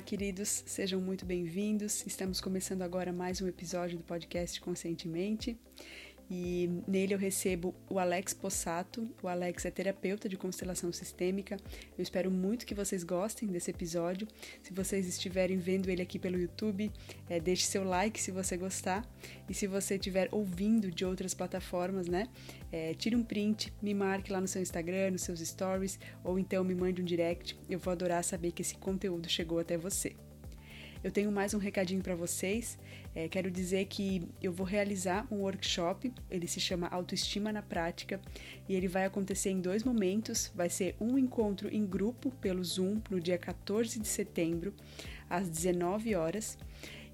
Olá, queridos, sejam muito bem-vindos. Estamos começando agora mais um episódio do podcast Conscientemente e nele eu recebo o Alex Possato. O Alex é terapeuta de constelação sistêmica. Eu espero muito que vocês gostem desse episódio. Se vocês estiverem vendo ele aqui pelo YouTube, é, deixe seu like se você gostar. E se você estiver ouvindo de outras plataformas, né, é, tire um print, me marque lá no seu Instagram, nos seus stories, ou então me mande um direct. Eu vou adorar saber que esse conteúdo chegou até você. Eu tenho mais um recadinho para vocês. É, quero dizer que eu vou realizar um workshop, ele se chama Autoestima na Prática, e ele vai acontecer em dois momentos. Vai ser um encontro em grupo pelo Zoom no dia 14 de setembro, às 19 horas.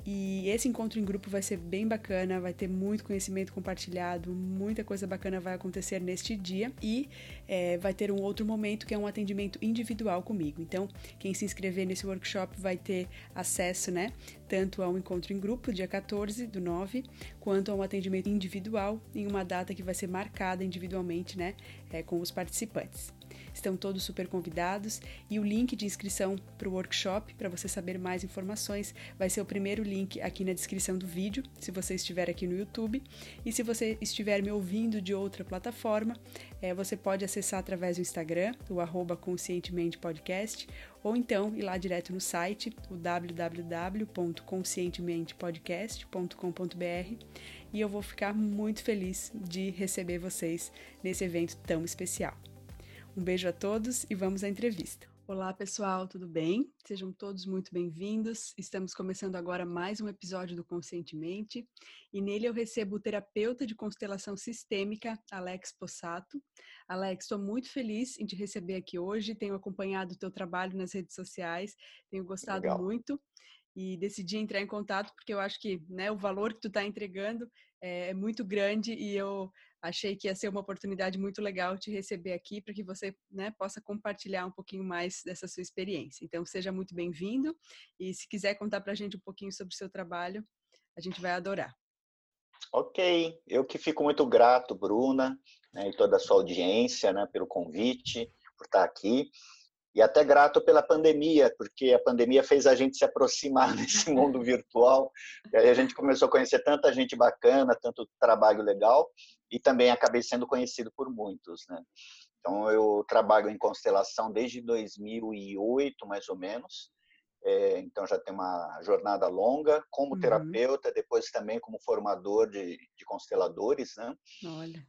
E esse encontro em grupo vai ser bem bacana, vai ter muito conhecimento compartilhado, muita coisa bacana vai acontecer neste dia e é, vai ter um outro momento que é um atendimento individual comigo. Então, quem se inscrever nesse workshop vai ter acesso, né, tanto a um encontro em grupo, dia 14 do 9, quanto a um atendimento individual em uma data que vai ser marcada individualmente, né, é, com os participantes. Estão todos super convidados e o link de inscrição para o workshop, para você saber mais informações, vai ser o primeiro link aqui na descrição do vídeo, se você estiver aqui no YouTube. E se você estiver me ouvindo de outra plataforma, é, você pode acessar através do Instagram, o arroba Conscientemente Podcast, ou então ir lá direto no site, o www.conscientementepodcast.com.br e eu vou ficar muito feliz de receber vocês nesse evento tão especial. Um beijo a todos e vamos à entrevista. Olá, pessoal, tudo bem? Sejam todos muito bem-vindos. Estamos começando agora mais um episódio do Conscientemente e nele eu recebo o terapeuta de constelação sistêmica, Alex Possato. Alex, estou muito feliz em te receber aqui hoje. Tenho acompanhado o teu trabalho nas redes sociais, tenho gostado Legal. muito e decidi entrar em contato porque eu acho que né, o valor que tu está entregando é, é muito grande e eu achei que ia ser uma oportunidade muito legal te receber aqui para que você né, possa compartilhar um pouquinho mais dessa sua experiência. Então, seja muito bem-vindo e se quiser contar para a gente um pouquinho sobre o seu trabalho, a gente vai adorar. Ok, eu que fico muito grato, Bruna, né, e toda a sua audiência, né, pelo convite, por estar aqui e até grato pela pandemia, porque a pandemia fez a gente se aproximar desse mundo virtual, e aí a gente começou a conhecer tanta gente bacana, tanto trabalho legal, e também acabei sendo conhecido por muitos, né? Então eu trabalho em constelação desde 2008, mais ou menos, é, então já tem uma jornada longa como uhum. terapeuta, depois também como formador de, de consteladores, né? Olha.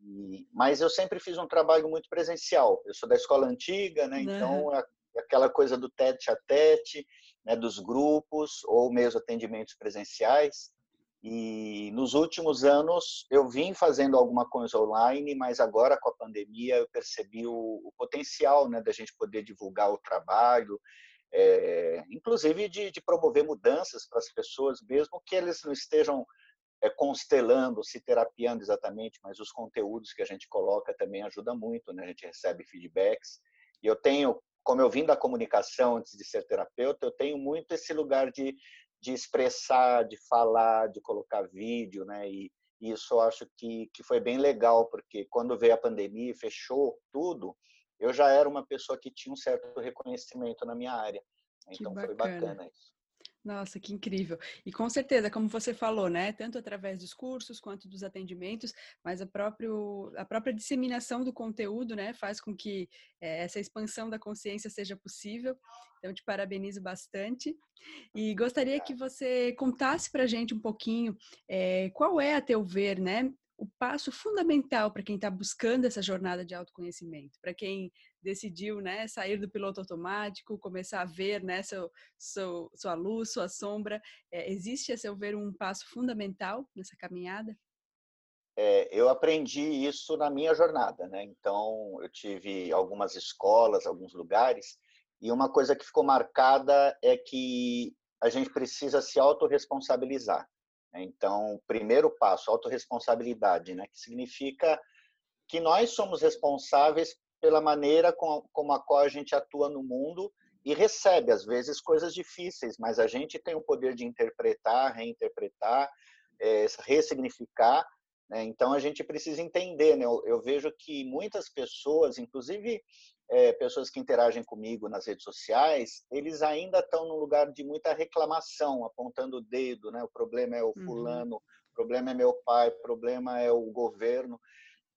E, mas eu sempre fiz um trabalho muito presencial. Eu sou da escola antiga, né? Então é aquela coisa do tete a tete, né? Dos grupos ou mesmo atendimentos presenciais. E nos últimos anos eu vim fazendo alguma coisa online, mas agora com a pandemia eu percebi o, o potencial, né? Da gente poder divulgar o trabalho, é, inclusive de, de promover mudanças para as pessoas, mesmo que eles não estejam é, constelando, se terapiando exatamente, mas os conteúdos que a gente coloca também ajuda muito, né? A gente recebe feedbacks. E eu tenho, como eu vim da comunicação antes de ser terapeuta, eu tenho muito esse lugar de, de expressar, de falar, de colocar vídeo, né? E, e isso eu acho que, que foi bem legal, porque quando veio a pandemia e fechou tudo, eu já era uma pessoa que tinha um certo reconhecimento na minha área. Então foi bacana isso. Nossa, que incrível. E com certeza, como você falou, né? Tanto através dos cursos quanto dos atendimentos, mas a, próprio, a própria disseminação do conteúdo, né? Faz com que é, essa expansão da consciência seja possível. Então, te parabenizo bastante. E gostaria que você contasse para a gente um pouquinho é, qual é, a teu ver, né? o passo fundamental para quem está buscando essa jornada de autoconhecimento, para quem decidiu né, sair do piloto automático, começar a ver né, seu, seu, sua luz, sua sombra. É, existe, a seu ver, um passo fundamental nessa caminhada? É, eu aprendi isso na minha jornada. Né? Então, eu tive algumas escolas, alguns lugares, e uma coisa que ficou marcada é que a gente precisa se autorresponsabilizar. Então, primeiro passo, autorresponsabilidade, né? que significa que nós somos responsáveis pela maneira com, como a qual a gente atua no mundo e recebe, às vezes, coisas difíceis, mas a gente tem o poder de interpretar, reinterpretar, é, ressignificar Né? Então a gente precisa entender. Né? Eu, eu, vejo que muitas pessoas, inclusive é, pessoas que interagem comigo nas redes sociais, eles ainda estão num lugar de muita reclamação, apontando o dedo. Né? O problema é o uhum. fulano, uhum. o problema é meu pai, o problema é o governo.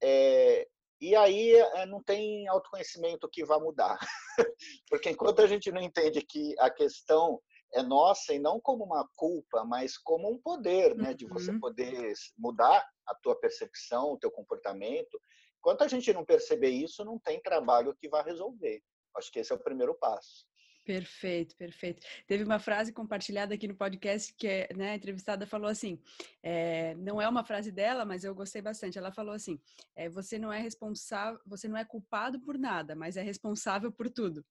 É, e aí é, não tem autoconhecimento que vá mudar. Porque enquanto a gente não entende que a questão é nossa e não como uma culpa, mas como um poder, né, de você uhum. poder mudar a tua percepção, o teu comportamento. Enquanto a gente não perceber isso, não tem trabalho que vá resolver. Acho que esse é o primeiro passo. Perfeito, perfeito. Teve uma frase compartilhada aqui no podcast que né, a entrevistada falou assim, é, não é uma frase dela, mas eu gostei bastante. Ela falou assim: é, você não é responsável, você não é culpado por nada, mas é responsável por tudo.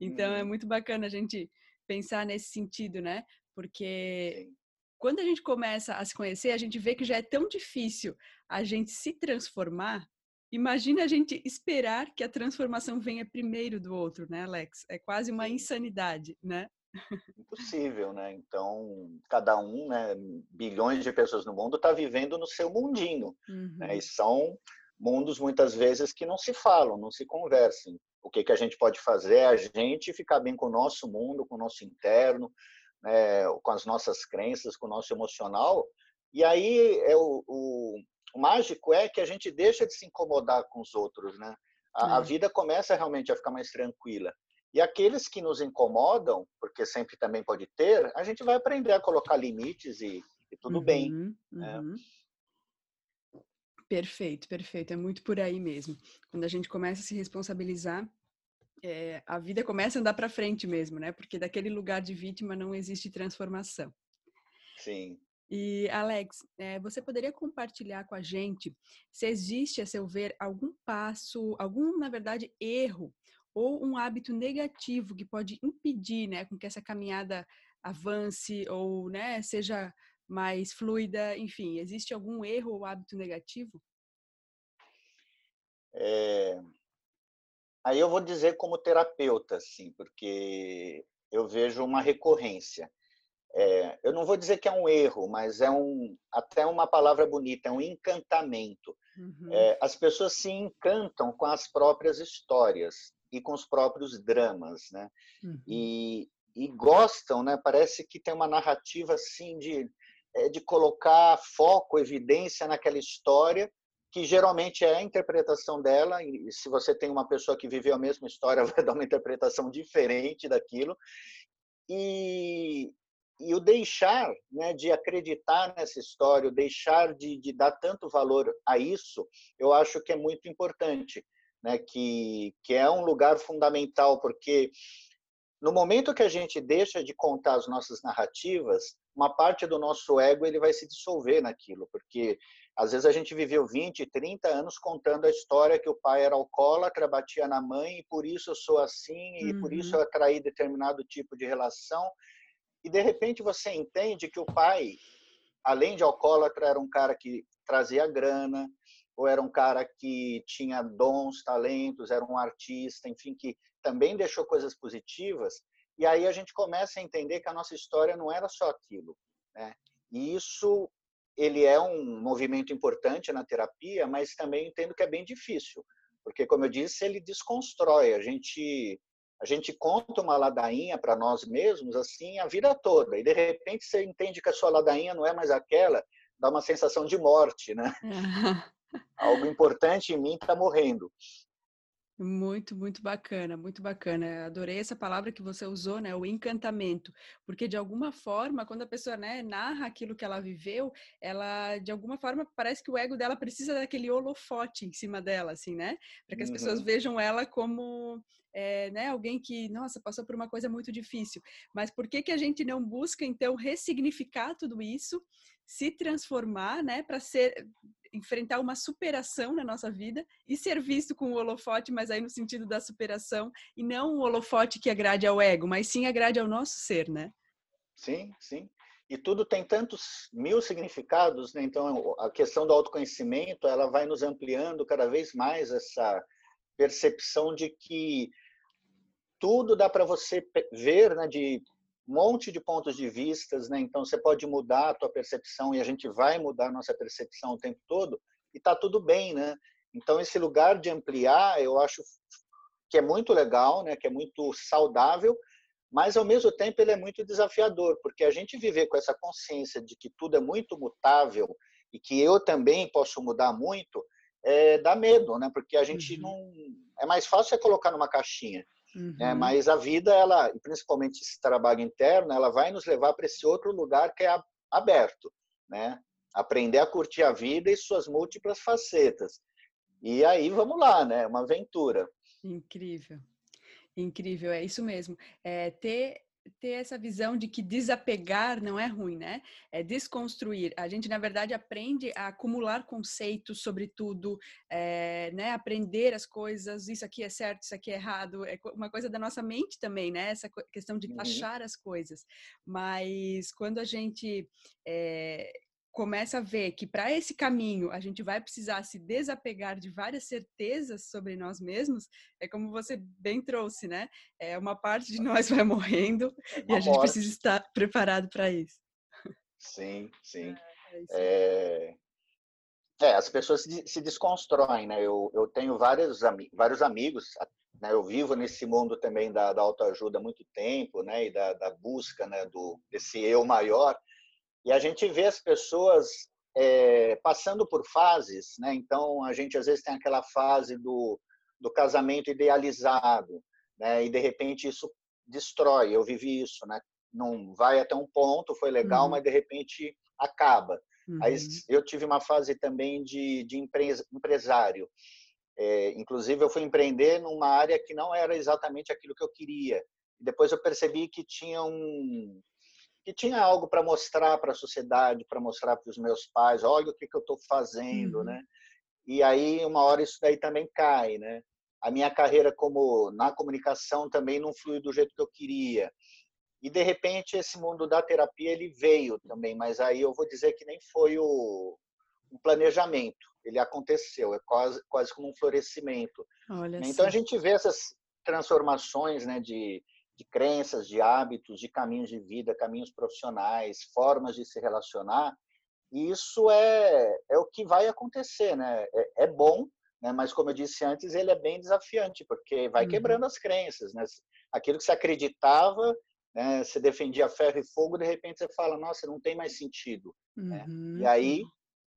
Então é uhum. muito bacana a gente pensar nesse sentido, né? Porque quando a gente começa a se conhecer, a gente vê que já é tão difícil a gente se transformar. Imagina a gente esperar que a transformação venha primeiro do outro, né, Alex? É quase uma insanidade, né? Impossível, né? Então, cada um, né, bilhões de pessoas no mundo, está vivendo no seu mundinho. Uhum. Né? E são mundos, muitas vezes, que não se falam, não se conversam. O que, que a gente pode fazer é a gente ficar bem com o nosso mundo, com o nosso interno, né, com as nossas crenças, com o nosso emocional. E aí é o, o, o, mágico é que a gente deixa de se incomodar com os outros, né? A, a, vida começa realmente a ficar mais tranquila. E aqueles que nos incomodam, porque sempre também pode ter, a gente vai aprender a colocar limites e, e tudo uhum, bem. Né? Uhum. Perfeito, perfeito. É muito por aí mesmo. Quando a gente começa a se responsabilizar, é, a vida começa a andar para frente mesmo, né? Porque daquele lugar de vítima não existe transformação. Sim. E Alex, é, você poderia compartilhar com a gente se existe, a seu ver, algum passo, algum, na verdade, erro ou um hábito negativo que pode impedir, né, com que essa caminhada avance ou, né, seja mais fluida, enfim, existe algum erro ou hábito negativo? É... Aí eu vou dizer como terapeuta, assim, porque eu vejo uma recorrência. É, eu não vou dizer que é um erro, mas é um até uma palavra bonita, é um encantamento. Uhum. É, as pessoas se encantam com as próprias histórias e com os próprios dramas, né? Uhum. E, e gostam, né? Parece que tem uma narrativa assim de é, de colocar foco, evidência naquela história, que geralmente é a interpretação dela, e se você tem uma pessoa que viveu a mesma história, vai dar uma interpretação diferente daquilo. E, e o deixar né, de acreditar nessa história, o deixar de, de dar tanto valor a isso, eu acho que é muito importante, né, que, que é um lugar fundamental, porque no momento que a gente deixa de contar as nossas narrativas, uma parte do nosso ego ele vai se dissolver naquilo, porque às vezes a gente viveu 20, 30 anos contando a história que o pai era alcoólatra, batia na mãe, e por isso eu sou assim, e uhum. por isso eu atraí determinado tipo de relação. E de repente você entende que o pai, além de alcoólatra, era um cara que trazia grana, ou era um cara que tinha dons, talentos, era um artista, enfim, que também deixou coisas positivas. E aí a gente começa a entender que a nossa história não era só aquilo. Né? E isso ele é um movimento importante na terapia, mas também entendo que é bem difícil, porque como eu disse, ele desconstrói. A gente a gente conta uma ladainha para nós mesmos assim a vida toda e de repente você entende que a sua ladainha não é mais aquela, dá uma sensação de morte, né? Algo importante em mim está morrendo. Muito, muito bacana, muito bacana. Adorei essa palavra que você usou, né? O encantamento. Porque de alguma forma, quando a pessoa né, narra aquilo que ela viveu, ela de alguma forma parece que o ego dela precisa daquele holofote em cima dela, assim, né? Para que as uhum. pessoas vejam ela como é, né, alguém que, nossa, passou por uma coisa muito difícil. Mas por que que a gente não busca então ressignificar tudo isso, se transformar, né, para ser enfrentar uma superação na nossa vida e ser visto com o holofote, mas aí no sentido da superação e não um holofote que agrade ao ego, mas sim agrade ao nosso ser, né? Sim, sim. E tudo tem tantos mil significados, né? Então a questão do autoconhecimento, ela vai nos ampliando cada vez mais essa percepção de que tudo dá para você ver, né, de um monte de pontos de vistas, né? Então você pode mudar a tua percepção e a gente vai mudar a nossa percepção o tempo todo e tá tudo bem, né? Então esse lugar de ampliar, eu acho que é muito legal, né? Que é muito saudável, mas ao mesmo tempo ele é muito desafiador, porque a gente viver com essa consciência de que tudo é muito mutável e que eu também posso mudar muito, é, dá medo, né? Porque a gente uhum. não é mais fácil é colocar numa caixinha. Uhum. Né? Mas a vida, ela, principalmente esse trabalho interno, ela vai nos levar para esse outro lugar que é aberto, né? Aprender a curtir a vida e suas múltiplas facetas. E aí vamos lá, né? Uma aventura. Incrível, incrível, é isso mesmo. É ter ter essa visão de que desapegar não é ruim, né? É desconstruir. A gente, na verdade, aprende a acumular conceitos sobre tudo, é, né? Aprender as coisas, isso aqui é certo, isso aqui é errado. É uma coisa da nossa mente também, né? Essa questão de uhum. achar as coisas. Mas quando a gente é, começa a ver que para esse caminho a gente vai precisar se desapegar de várias certezas sobre nós mesmos, é como você bem trouxe, né? É uma parte de nós vai morrendo é e a gente morte. precisa estar preparado para isso. Sim, sim. É, é, é, as pessoas se desconstroem, né? Eu, eu tenho vários, vários amigos, né? Eu vivo nesse mundo também da, da autoajuda há muito tempo, né? E da, da busca, né? Do desse eu maior. E a gente vê as pessoas é, passando por fases, né? Então a gente às vezes tem aquela fase do, do casamento idealizado, né? E de repente isso destrói. Eu vivi isso, né? Não vai até um ponto, foi legal, uhum. mas de repente acaba. Uhum. Aí eu tive uma fase também de, de empresário. É, inclusive eu fui empreender numa área que não era exatamente aquilo que eu queria. Depois eu percebi que tinha um, que tinha algo para mostrar para a sociedade, para mostrar para os meus pais, olha o que, que eu estou fazendo, uhum. né? E aí uma hora isso daí também cai, né? A minha carreira como na comunicação também não flui do jeito que eu queria. E de repente esse mundo da terapia ele veio também, mas aí eu vou dizer que nem foi o um planejamento, ele aconteceu, é quase quase como um florescimento. Olha então assim. a gente vê essas transformações, né, de de crenças, de hábitos, de caminhos de vida, caminhos profissionais, formas de se relacionar. E isso é, é o que vai acontecer, né? É, é bom, né? mas como eu disse antes, ele é bem desafiante, porque vai uhum. quebrando as crenças, né? Aquilo que você acreditava, né? você defendia ferro e fogo, de repente você fala, nossa, não tem mais sentido. Uhum. Né? E aí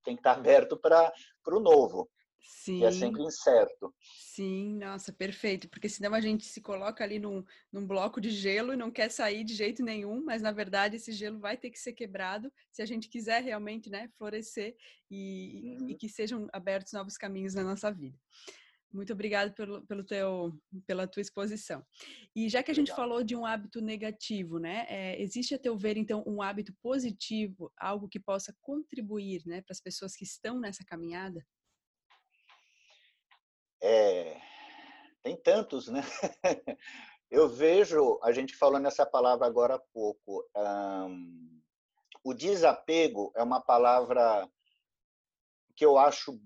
tem que estar aberto para o novo. Sim. Que é sempre incerto. Sim, nossa, perfeito. Porque senão a gente se coloca ali num, num bloco de gelo e não quer sair de jeito nenhum, mas na verdade esse gelo vai ter que ser quebrado se a gente quiser realmente né, florescer e, uhum. e que sejam abertos novos caminhos na nossa vida. Muito obrigada pelo, pelo teu, pela tua exposição. E já que a gente falou de um hábito negativo, né? É, existe a teu ver, então, um hábito positivo, algo que possa contribuir né, para as pessoas que estão nessa caminhada? É, tem tantos, né? Eu vejo, a gente falou nessa palavra agora há pouco, um, o desapego é uma palavra que eu acho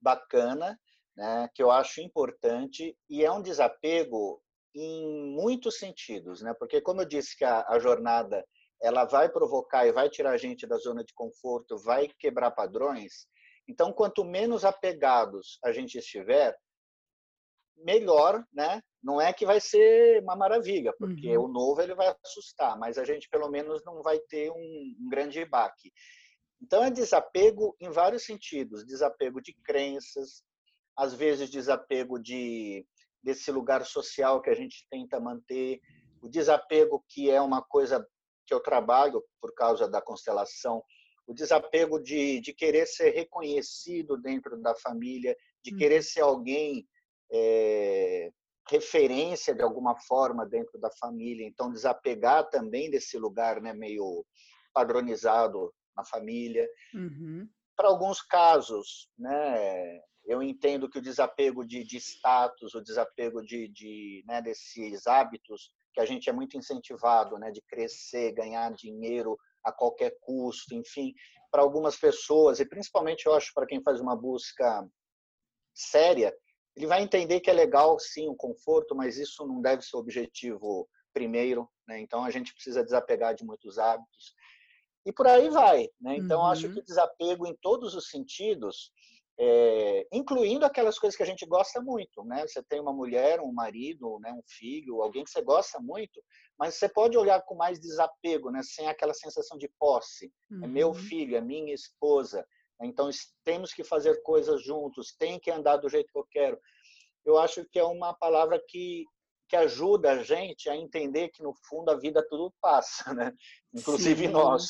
bacana, né? que eu acho importante, e é um desapego em muitos sentidos, né? porque como eu disse que a, a jornada ela vai provocar e vai tirar a gente da zona de conforto, vai quebrar padrões, então quanto menos apegados a gente estiver, melhor, né? Não é que vai ser uma maravilha, porque uhum. o novo ele vai assustar, mas a gente pelo menos não vai ter um, um grande baque. Então é desapego em vários sentidos, desapego de crenças, às vezes desapego de desse lugar social que a gente tenta manter, o desapego que é uma coisa que eu trabalho por causa da constelação, o desapego de, de querer ser reconhecido dentro da família, de querer uhum. ser alguém é, referência de alguma forma dentro da família. Então, desapegar também desse lugar né, meio padronizado na família. Uhum. Para alguns casos, né, eu entendo que o desapego de, de status, o desapego de, de né, desses hábitos que a gente é muito incentivado, né, de crescer, ganhar dinheiro a qualquer custo, enfim, para algumas pessoas e principalmente eu acho para quem faz uma busca séria, ele vai entender que é legal, sim, o conforto, mas isso não deve ser o objetivo primeiro, né? Então a gente precisa desapegar de muitos hábitos e por aí vai, né? Então uhum. acho que desapego em todos os sentidos, é, incluindo aquelas coisas que a gente gosta muito, né? Você tem uma mulher, um marido, né? Um filho, alguém que você gosta muito, mas você pode olhar com mais desapego, né? Sem aquela sensação de posse. Uhum. É meu uhum. filho, é minha esposa. Então temos que fazer coisas juntos, tem que andar do jeito que eu quero. Eu acho que é uma palavra que que ajuda a gente a entender que no fundo a vida tudo passa, né? Inclusive Sim. nós.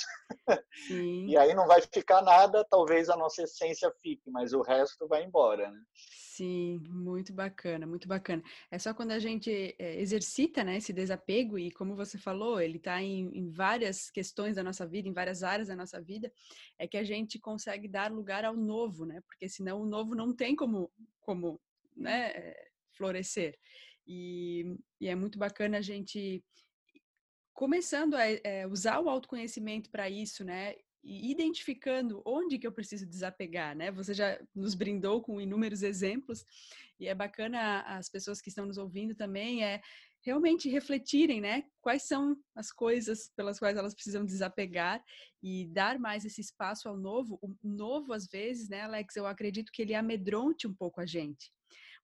Sim. E aí não vai ficar nada, talvez a nossa essência fique, mas o resto vai embora, né? Sim, muito bacana, muito bacana. É só quando a gente é, exercita né, esse desapego, e como você falou, ele está em, em, várias questões da nossa vida, em várias áreas da nossa vida, é que a gente consegue dar lugar ao novo, né? Porque senão o novo não tem como, como né, eh, florescer. E, e é muito bacana a gente começando a é, usar o autoconhecimento para isso, né? E identificando onde que eu preciso desapegar, né? Você já nos brindou com inúmeros exemplos e é bacana as pessoas que estão nos ouvindo também é realmente refletirem, né? Quais são as coisas pelas quais elas precisam desapegar e dar mais esse espaço ao novo. O novo, às vezes, né, Alex? Eu acredito que ele amedronte um pouco a gente.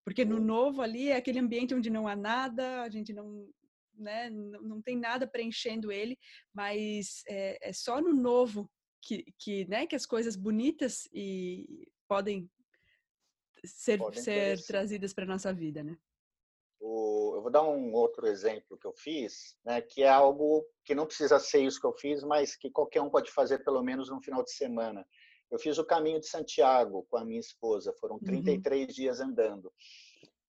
Porque no novo ali é aquele ambiente onde não há nada, a gente não, né, não, não tem nada preenchendo ele, mas é, é só no novo que, que, né, que as coisas bonitas e podem ser, podem ser trazidas para nossa vida, né? O, eu vou dar um outro exemplo que eu fiz, né, que é algo que não precisa ser isso que eu fiz, mas que qualquer um pode fazer pelo menos no final de semana. Eu fiz o caminho de Santiago com a minha esposa, foram 33 uhum. dias andando.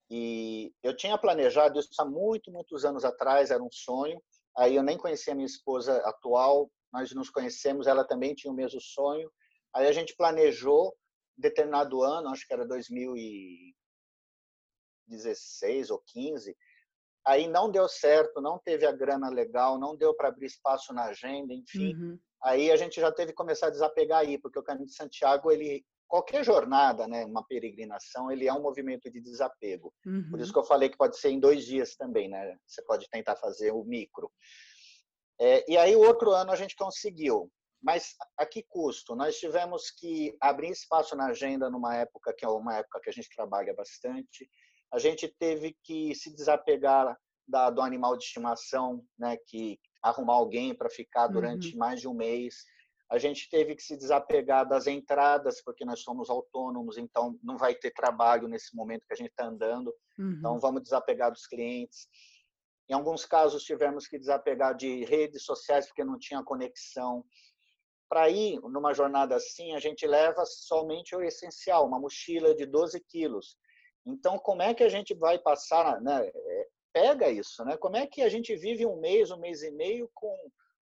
E eu tinha planejado isso há muito, muitos anos atrás, era um sonho. Aí eu nem conhecia a minha esposa atual, nós nos conhecemos, ela também tinha o mesmo sonho. Aí a gente planejou determinado ano, acho que era 2016 ou 15. Aí não deu certo, não teve a grana legal, não deu para abrir espaço na agenda, enfim. Uhum aí a gente já teve que começar a desapegar aí, porque o Caminho de Santiago, ele qualquer jornada, né, uma peregrinação, ele é um movimento de desapego. Uhum. Por isso uhum. que eu falei que pode ser em dois dias também, né? Você pode tentar fazer o micro. É, e aí o outro ano a gente conseguiu, mas a que custo? Nós tivemos que abrir espaço na agenda numa época que é uma época que a gente trabalha bastante. A gente teve que se desapegar da, do animal de estimação, né, que arrumar alguém para ficar durante uhum. mais de um mês. A gente teve que se desapegar das entradas, porque nós somos autônomos, então não vai ter trabalho nesse momento que a gente está andando. Então, uhum. Então, vamos desapegar dos clientes. Em alguns casos, tivemos que desapegar de redes sociais, porque não tinha conexão. Para ir numa jornada assim, a gente leva somente o essencial, uma mochila de 12 quilos. Então, como é que a gente vai passar? Né? pega isso, né? Como é que a gente vive um mês, um mês e meio com,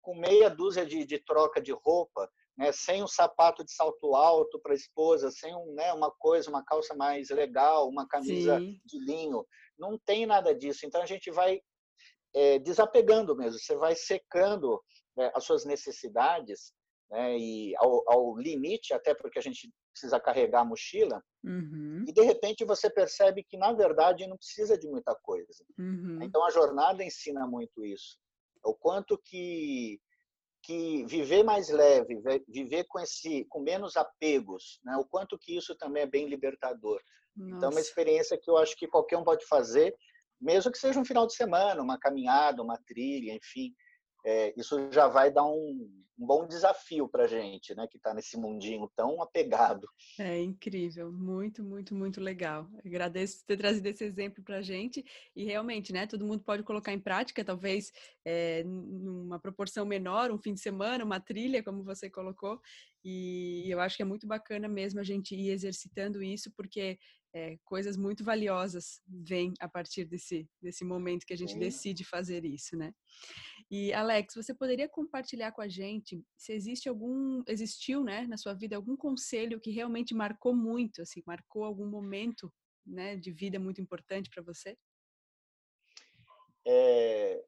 com meia dúzia de, de troca de roupa, né? Sem um sapato de salto alto para a esposa, sem um, né, uma coisa, uma calça mais legal, uma camisa Sim. de linho. Não tem nada disso. Então a gente vai é, desapegando mesmo. Você vai secando né, as suas necessidades né? E ao, ao, limite, até porque a gente precisa carregar a mochila, uhum. e de repente você percebe que, na verdade, não precisa de muita coisa. Uhum. Então a jornada ensina muito isso. O quanto que que viver mais leve, viver com esse com menos apegos, né? O quanto que isso também é bem libertador. Nossa. Então é uma experiência que eu acho que qualquer um pode fazer, mesmo que seja um final de semana, uma caminhada, uma trilha, enfim é, isso já vai dar um, um bom desafio para a gente, né, que está nesse mundinho tão apegado. É incrível, muito, muito, muito legal. Agradeço ter trazido esse exemplo para a gente e realmente, né, todo mundo pode colocar em prática, talvez é, numa proporção menor, um fim de semana, uma trilha, como você colocou, e eu acho que é muito bacana mesmo a gente ir exercitando isso, porque é, coisas muito valiosas vêm a partir desse, desse momento que a gente decide fazer isso, né? E Alex, você poderia compartilhar com a gente se existe algum, existiu, né, na sua vida algum conselho que realmente marcou muito, assim, marcou algum momento, né, de vida muito importante para você? É,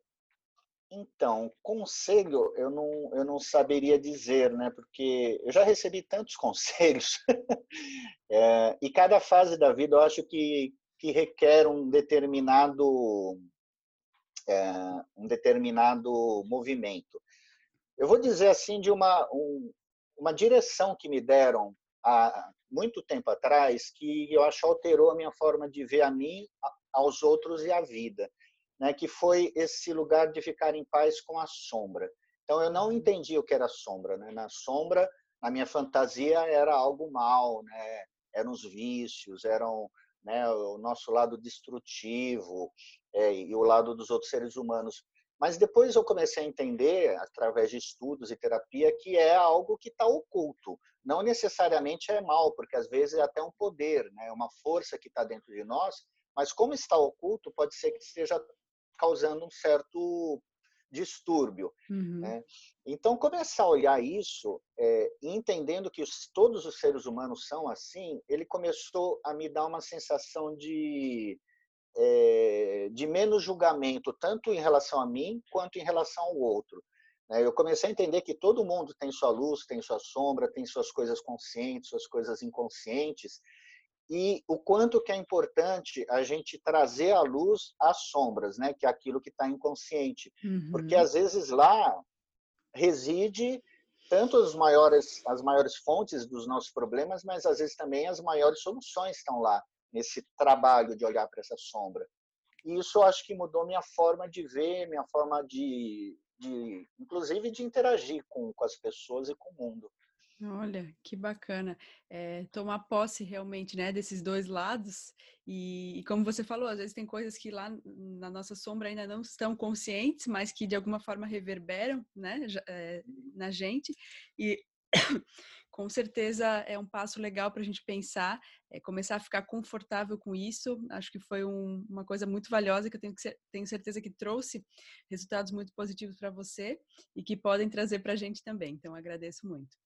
então, conselho eu não, eu não saberia dizer, né? Porque eu já recebi tantos conselhos é, e cada fase da vida eu acho que, que requer um determinado é, um determinado movimento. Eu vou dizer assim de uma, um, uma direção que me deram há muito tempo atrás que eu acho alterou a minha forma de ver a mim, aos outros e a vida, né? que foi esse lugar de ficar em paz com a sombra. Então eu não uhum. entendi o que era sombra. Né? Na sombra, na minha fantasia, era algo mal, né? eram os vícios, eram né, o nosso lado destrutivo é, e o lado dos outros seres humanos. Mas depois eu comecei a entender, através de estudos e terapia, que é algo que está oculto. Não necessariamente é mal, porque às vezes é até um poder, né? uma força que está dentro de nós, mas como está oculto, pode ser que esteja causando um certo distúrbio. Uhum. Né? Então, começar a olhar isso, é, entendendo que os, todos os seres humanos são assim, ele começou a me dar uma sensação de é, de menos julgamento, tanto em relação a mim quanto em relação ao outro. Né? Eu comecei a entender que todo mundo tem sua luz, tem sua sombra, tem suas coisas conscientes, suas coisas inconscientes, e o quanto que é importante a gente trazer à luz as sombras, né? que é aquilo que está inconsciente. Uhum. Porque às vezes lá reside tanto as maiores, as maiores fontes dos nossos problemas, mas às vezes também as maiores soluções estão lá nesse trabalho de olhar para essa sombra. E isso eu acho que mudou minha forma de ver, minha forma de, de inclusive de interagir com, com as pessoas e com o mundo. Olha, que bacana. É, tomar posse realmente, né, desses dois lados. E, e, como você falou, às vezes tem coisas que lá na nossa sombra ainda não estão conscientes, mas que de alguma forma reverberam, né, é, na gente. E com certeza é um passo legal para a gente pensar, é, começar a ficar confortável com isso. Acho que foi um, uma coisa muito valiosa que eu tenho, que tenho certeza que trouxe resultados muito positivos para você e que podem trazer para a gente também. Então, agradeço muito.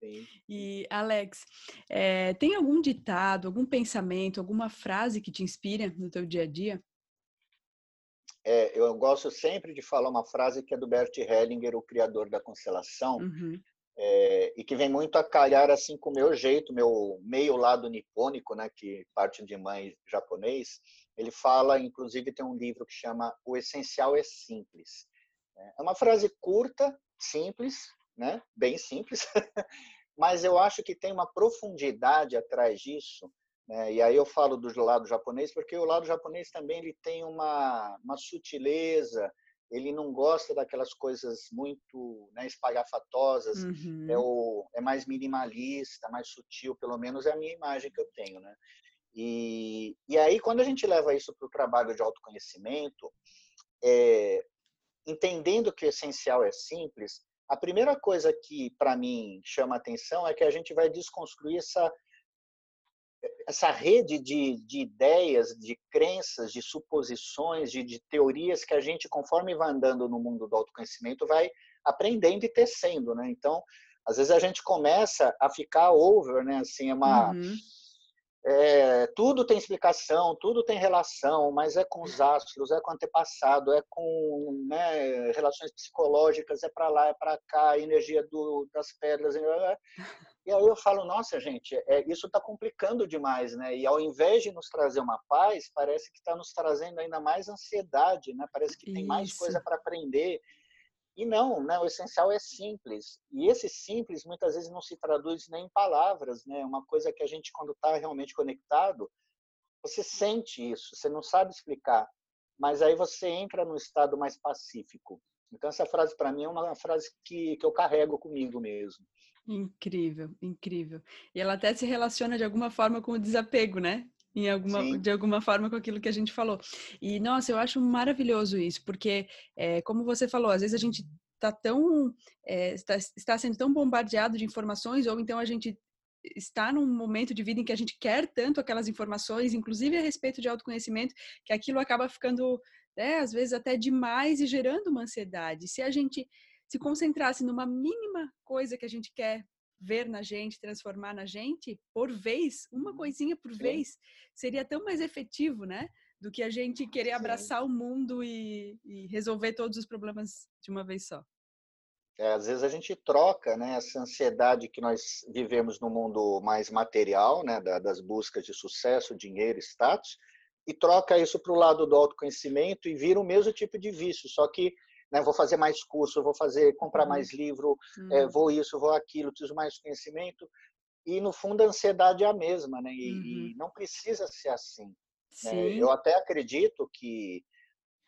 Sim. E, Alex, é, tem algum ditado, algum pensamento, alguma frase que te inspira no teu dia a dia? É, eu gosto sempre de falar uma frase que é do Bert Hellinger, o criador da constelação, uhum é, e que vem muito a calhar assim com o meu jeito, meu meio lado nipônico, né, que parte de mãe japonês. Ele fala, inclusive tem um livro que chama O Essencial é Simples. É uma frase curta, simples, né, bem simples, mas eu acho que tem uma profundidade atrás disso. Né? E aí eu falo do lado japonês porque o lado japonês também ele tem uma, uma sutileza, ele não gosta daquelas coisas muito né, espalhafatosas, é uhum. é, o, é mais minimalista, mais sutil, pelo menos é a minha imagem que eu tenho, né? E, e aí, quando a gente leva isso para o trabalho de autoconhecimento, é, entendendo que o essencial é simples, a primeira coisa que, para mim, chama atenção é que a gente vai desconstruir essa essa rede de, de ideias, de crenças, de suposições, de, de, teorias que a gente, conforme vai andando no mundo do autoconhecimento, vai aprendendo e tecendo, né? Então, às vezes a gente começa a ficar over, né? Assim, é uma... Uhum. É, tudo tem explicação, tudo tem relação, mas é com os astros, é com o antepassado, é com né, relações psicológicas, é para lá, é para cá, a energia do, das pedras. E aí eu falo, nossa, gente, é, isso está complicando demais, né? E ao invés de nos trazer uma paz, parece que está nos trazendo ainda mais ansiedade, né? Parece que tem isso. mais coisa para aprender. E não, né? O essencial é simples. E esse simples muitas vezes não se traduz nem em palavras, né? Uma coisa que a gente, quando está realmente conectado, você sente isso, você não sabe explicar, mas aí você entra num estado mais pacífico. Então, essa frase, para mim, é uma frase que, que eu carrego comigo mesmo. Incrível, incrível. E ela até se relaciona de alguma forma com o desapego, né? Alguma, de alguma forma com aquilo que a gente falou. E, nossa, eu acho maravilhoso isso, porque, é, como você falou, às vezes a gente está tão é, está, está sendo tão bombardeado de informações ou então a gente está num momento de vida em que a gente quer tanto aquelas informações, inclusive a respeito de autoconhecimento, que aquilo acaba ficando, né, às vezes até demais e gerando uma ansiedade. Se a gente se concentrasse numa mínima coisa que a gente quer ver na gente, transformar na gente, por vez, uma uhum. coisinha por Sim. vez, seria tão mais efetivo, né? Do que a gente querer abraçar Sim. o mundo e, e, resolver todos os problemas de uma vez só. É, às vezes a gente troca né, essa ansiedade que nós vivemos no mundo mais material, né, das buscas de sucesso, dinheiro, status, e troca isso para o lado do autoconhecimento e vira o mesmo tipo de vício, só que né, vou fazer mais curso, vou fazer comprar uhum. mais livro, é, vou isso, vou aquilo, preciso mais conhecimento e no fundo a ansiedade é a mesma, né? E, uhum. e não precisa ser assim. Né? Eu até acredito que,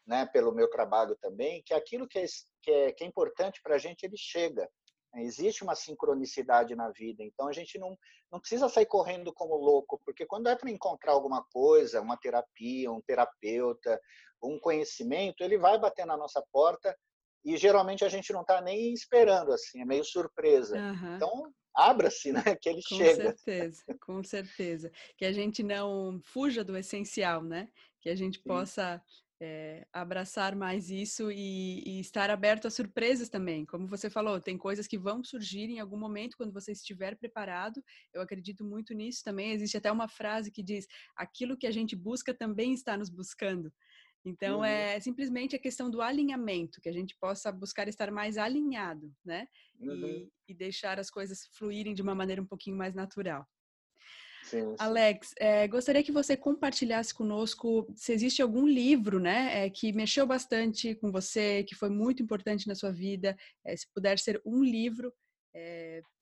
né, pelo meu trabalho também, que aquilo que é, que é, que é importante para a gente ele chega. Existe uma sincronicidade na vida, então a gente não, não precisa sair correndo como louco, porque quando é para encontrar alguma coisa, uma terapia, um terapeuta, um conhecimento, ele vai bater na nossa porta e geralmente a gente não está nem esperando, assim, é meio surpresa. Uhum. Então, abra-se, né? Que ele com chega. Com certeza, com certeza. Que a gente não fuja do essencial, né? Que a gente Sim. possa é, abraçar mais isso e, e, estar aberto a surpresas também. Como você falou, tem coisas que vão surgir em algum momento quando você estiver preparado. Eu acredito muito nisso também. Existe até uma frase que diz: aquilo que a gente busca também está nos buscando. Então, uhum. é simplesmente a questão do alinhamento, que a gente possa buscar estar mais alinhado, né? Uhum. E, e, deixar as coisas fluírem de uma maneira um pouquinho mais natural. Sim, sim. Alex, é, gostaria que você compartilhasse conosco se existe algum livro, né, é, que mexeu bastante com você, que foi muito importante na sua vida. É, se puder ser um livro,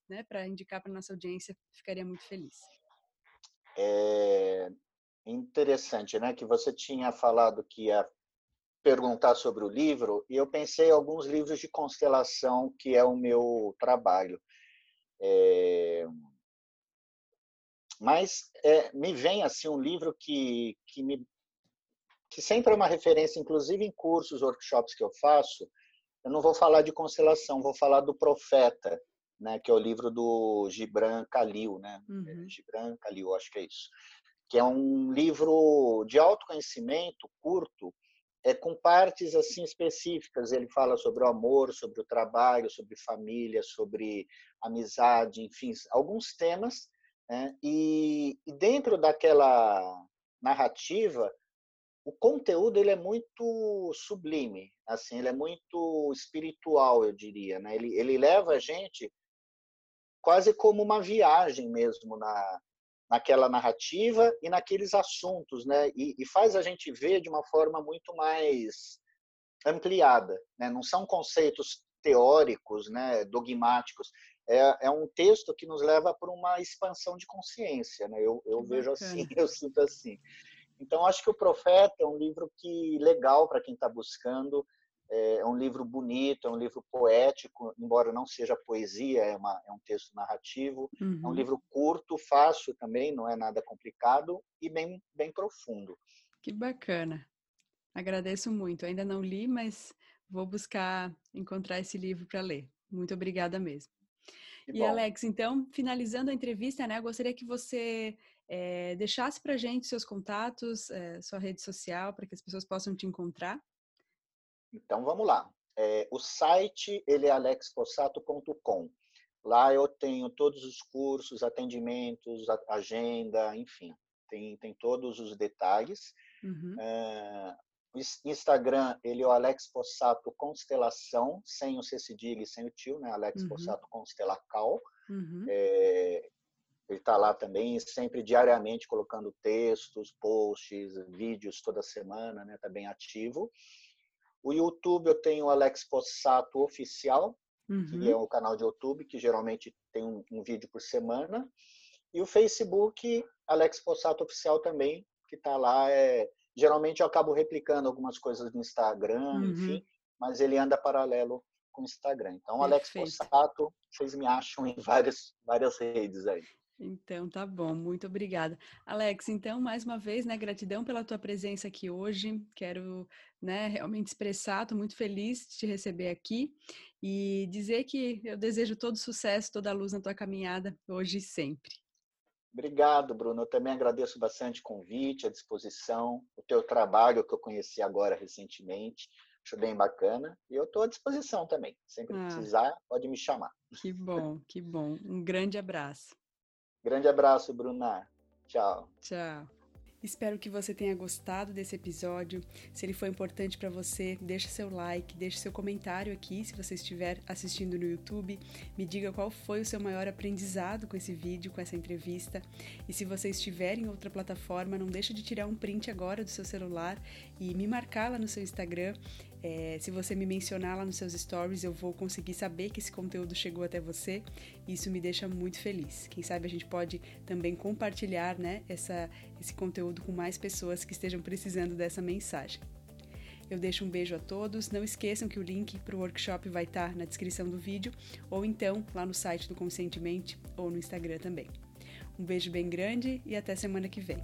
né, para indicar para nossa audiência, ficaria muito feliz. É, Interessante, né? Que você tinha falado que ia perguntar sobre o livro e eu pensei em alguns livros de constelação que é o meu trabalho. É... Mas é, me vem assim um livro que que me que sempre é uma referência, inclusive em cursos, workshops que eu faço. Eu não vou falar de constelação, vou falar do Profeta, né? Que é o livro do Gibran Khalil, né? Uhum. Gibran Khalil, acho que é isso que é um livro de autoconhecimento curto, é com partes assim específicas. Ele fala sobre o amor, sobre o trabalho, sobre família, sobre amizade, enfim, alguns temas. Né? E, dentro daquela narrativa, o conteúdo ele é muito sublime, assim, ele é muito espiritual, eu diria. Né? Ele, ele leva a gente quase como uma viagem mesmo na, naquela narrativa e naqueles assuntos, né? E, e, faz a gente ver de uma forma muito mais ampliada, né? Não são conceitos teóricos, né? Dogmáticos. É, é um texto que nos leva para uma expansão de consciência, né? Eu, eu vejo assim, eu sinto assim. Então acho que o Profeta é um livro que legal para quem está buscando é um livro bonito, é um livro poético, embora não seja poesia, é, uma, é um texto narrativo. Uhum. É um uhum. livro curto, fácil também, não é nada complicado e bem, bem profundo. Que bacana. Agradeço muito. Ainda não li, mas vou buscar encontrar esse livro para ler. Muito obrigada mesmo. Que e bom. Alex, então, finalizando a entrevista, né, eu gostaria que você é, deixasse para gente seus contatos, é, sua rede social, para que as pessoas possam te encontrar. Então vamos lá. É, o site ele é alexpossato.com. Lá eu tenho todos os cursos, atendimentos, agenda, enfim, tem, tem todos os detalhes. Uhum. O Instagram, ele é o Alex Possato Constelação, sem o C cedilha e sem o tio, né? Alex uhum. Possato Constelacal. Uhum. É, ele está lá também, sempre diariamente colocando textos, posts, vídeos toda semana, né? Está bem ativo. O YouTube eu tenho o Alex Possato Oficial, uhum. que é o canal de YouTube, que geralmente tem um, um, vídeo por semana. E o Facebook, Alex Possato Oficial também, que está lá. É... Geralmente eu acabo replicando algumas coisas no Instagram, uhum. enfim, mas ele anda paralelo com o Instagram. Então, Alex Possato, vocês me acham em várias, várias redes aí. Então, tá bom, muito obrigada. Alex, então, mais uma vez, né, gratidão pela tua presença aqui hoje. Quero, né, realmente expressar, estou muito feliz de te receber aqui e dizer que eu desejo todo sucesso, toda a luz na tua caminhada, hoje e sempre. Obrigado, Bruno. Eu também agradeço bastante o convite, a disposição, o teu trabalho que eu conheci agora recentemente. Acho bem bacana. E eu estou à disposição também. Sempre ah, precisar, pode me chamar. Que bom, que bom. Um grande abraço. Grande abraço, Bruna. Tchau. Tchau. Espero que você tenha gostado desse episódio. Se ele foi importante para você, deixa seu like, deixa seu comentário aqui se você estiver assistindo no YouTube. Me diga qual foi o seu maior aprendizado com esse vídeo, com essa entrevista. E se você estiver em outra plataforma, não deixa de tirar um print agora do seu celular e me marcar lá no seu Instagram é, se você me mencionar lá nos seus stories, eu vou conseguir saber que esse conteúdo chegou até você. Isso me deixa muito feliz. Quem sabe a gente pode também compartilhar né, essa, esse conteúdo com mais pessoas que estejam precisando dessa mensagem. Eu deixo um beijo a todos. Não esqueçam que o link para o workshop vai estar na descrição do vídeo, ou então lá no site do Conscientemente ou no Instagram também. Um beijo bem grande e até semana que vem.